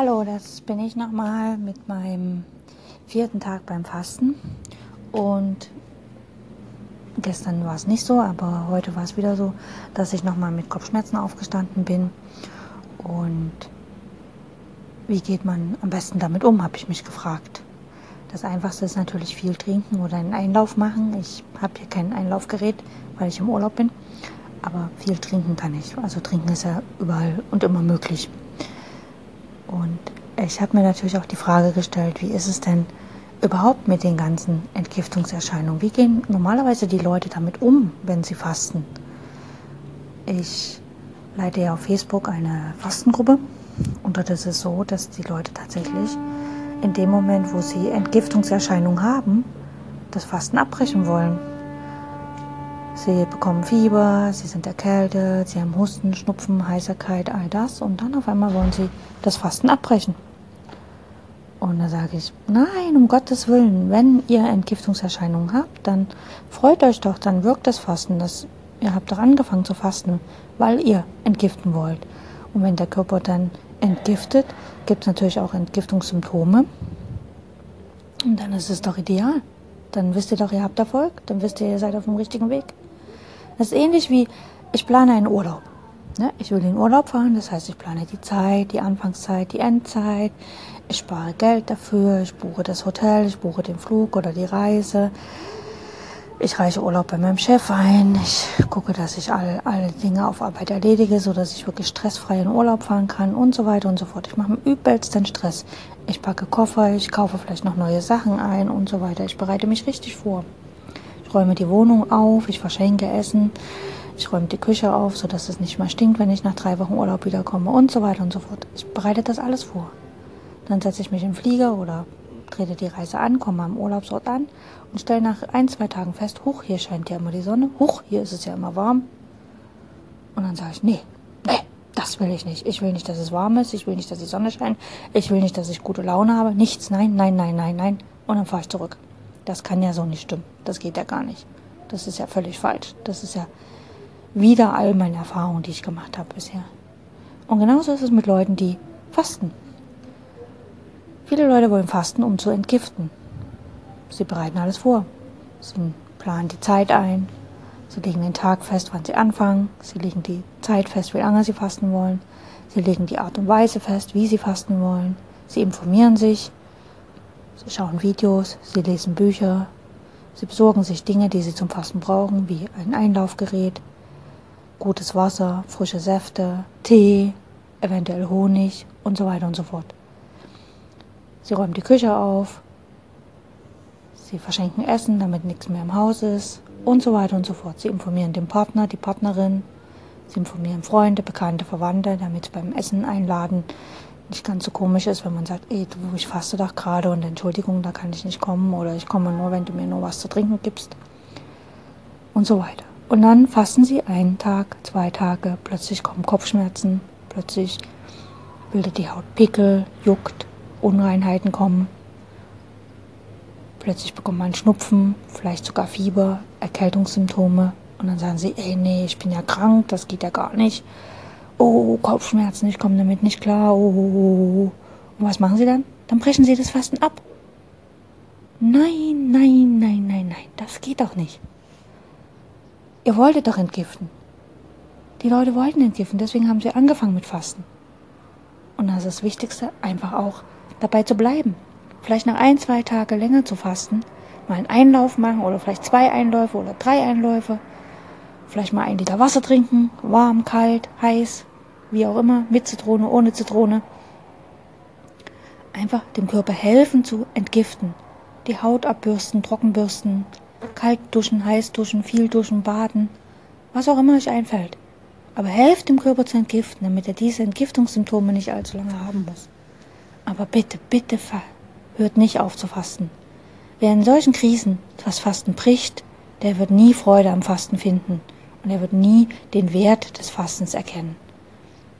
Hallo, das bin ich nochmal mit meinem vierten Tag beim Fasten. Und gestern war es nicht so, aber heute war es wieder so, dass ich nochmal mit Kopfschmerzen aufgestanden bin. Und wie geht man am besten damit um, habe ich mich gefragt. Das Einfachste ist natürlich viel trinken oder einen Einlauf machen. Ich habe hier kein Einlaufgerät, weil ich im Urlaub bin. Aber viel trinken kann ich. Also trinken ist ja überall und immer möglich. Und ich habe mir natürlich auch die Frage gestellt, wie ist es denn überhaupt mit den ganzen Entgiftungserscheinungen? Wie gehen normalerweise die Leute damit um, wenn sie fasten? Ich leite ja auf Facebook eine Fastengruppe und dort ist es so, dass die Leute tatsächlich in dem Moment, wo sie Entgiftungserscheinungen haben, das Fasten abbrechen wollen. Sie bekommen Fieber, sie sind erkältet, sie haben Husten, Schnupfen, Heiserkeit, all das und dann auf einmal wollen sie das Fasten abbrechen. Und da sage ich, nein, um Gottes Willen, wenn ihr Entgiftungserscheinungen habt, dann freut euch doch, dann wirkt das Fasten. Das, ihr habt doch angefangen zu fasten, weil ihr entgiften wollt. Und wenn der Körper dann entgiftet, gibt es natürlich auch Entgiftungssymptome. Und dann ist es doch ideal. Dann wisst ihr doch, ihr habt Erfolg. Dann wisst ihr, ihr seid auf dem richtigen Weg. Das ist ähnlich wie, ich plane einen Urlaub. Ne? Ich will in Urlaub fahren, das heißt, ich plane die Zeit, die Anfangszeit, die Endzeit. Ich spare Geld dafür, ich buche das Hotel, ich buche den Flug oder die Reise. Ich reiche Urlaub bei meinem Chef ein. Ich gucke, dass ich all, alle Dinge auf Arbeit erledige, so dass ich wirklich stressfrei in Urlaub fahren kann und so weiter und so fort. Ich mache mir übelsten Stress. Ich packe Koffer, ich kaufe vielleicht noch neue Sachen ein und so weiter. Ich bereite mich richtig vor. Räume die Wohnung auf, ich verschenke Essen, ich räume die Küche auf, sodass es nicht mehr stinkt, wenn ich nach drei Wochen Urlaub wiederkomme und so weiter und so fort. Ich bereite das alles vor. Dann setze ich mich im Flieger oder trete die Reise an, komme am Urlaubsort an und stelle nach ein, zwei Tagen fest, huch, hier scheint ja immer die Sonne, huch, hier ist es ja immer warm. Und dann sage ich, nee, nee, das will ich nicht. Ich will nicht, dass es warm ist, ich will nicht, dass die Sonne scheint, ich will nicht, dass ich gute Laune habe, nichts, nein, nein, nein, nein, nein. Und dann fahre ich zurück. Das kann ja so nicht stimmen. Das geht ja gar nicht. Das ist ja völlig falsch. Das ist ja wieder all meine Erfahrungen, die ich gemacht habe bisher. Und genauso ist es mit Leuten, die fasten. Viele Leute wollen fasten, um zu entgiften. Sie bereiten alles vor. Sie planen die Zeit ein. Sie legen den Tag fest, wann sie anfangen. Sie legen die Zeit fest, wie lange sie fasten wollen. Sie legen die Art und Weise fest, wie sie fasten wollen. Sie informieren sich. Sie schauen Videos, sie lesen Bücher, sie besorgen sich Dinge, die sie zum Fasten brauchen, wie ein Einlaufgerät, gutes Wasser, frische Säfte, Tee, eventuell Honig und so weiter und so fort. Sie räumen die Küche auf, sie verschenken Essen, damit nichts mehr im Haus ist und so weiter und so fort. Sie informieren den Partner, die Partnerin, sie informieren Freunde, Bekannte, Verwandte, damit beim Essen einladen nicht ganz so komisch ist, wenn man sagt, ey, du, ich faste doch gerade und Entschuldigung, da kann ich nicht kommen oder ich komme nur, wenn du mir nur was zu trinken gibst und so weiter. Und dann fasten sie einen Tag, zwei Tage, plötzlich kommen Kopfschmerzen, plötzlich bildet die Haut Pickel, juckt, Unreinheiten kommen. Plötzlich bekommt man Schnupfen, vielleicht sogar Fieber, Erkältungssymptome und dann sagen sie, ey, nee, ich bin ja krank, das geht ja gar nicht oh, Kopfschmerzen, ich komme damit nicht klar, oh, oh, oh, oh. Und was machen Sie dann? Dann brechen Sie das Fasten ab. Nein, nein, nein, nein, nein, das geht doch nicht. Ihr wolltet doch entgiften. Die Leute wollten entgiften, deswegen haben sie angefangen mit Fasten. Und das ist das Wichtigste, einfach auch dabei zu bleiben. Vielleicht nach ein, zwei Tage länger zu fasten, mal einen Einlauf machen oder vielleicht zwei Einläufe oder drei Einläufe. Vielleicht mal ein Liter Wasser trinken, warm, kalt, heiß, wie auch immer, mit Zitrone, ohne Zitrone. Einfach dem Körper helfen zu entgiften. Die Haut abbürsten, trockenbürsten, kalt duschen, heiß duschen, viel duschen, baden, was auch immer euch einfällt. Aber helft dem Körper zu entgiften, damit er diese Entgiftungssymptome nicht allzu lange haben muss. Aber bitte, bitte hört nicht auf zu fasten. Wer in solchen Krisen das Fasten bricht, der wird nie Freude am Fasten finden und er wird nie den Wert des Fastens erkennen.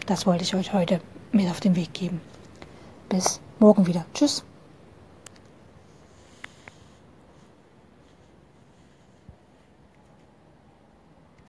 Das wollte ich euch heute mit auf den Weg geben. Bis morgen wieder. Tschüss.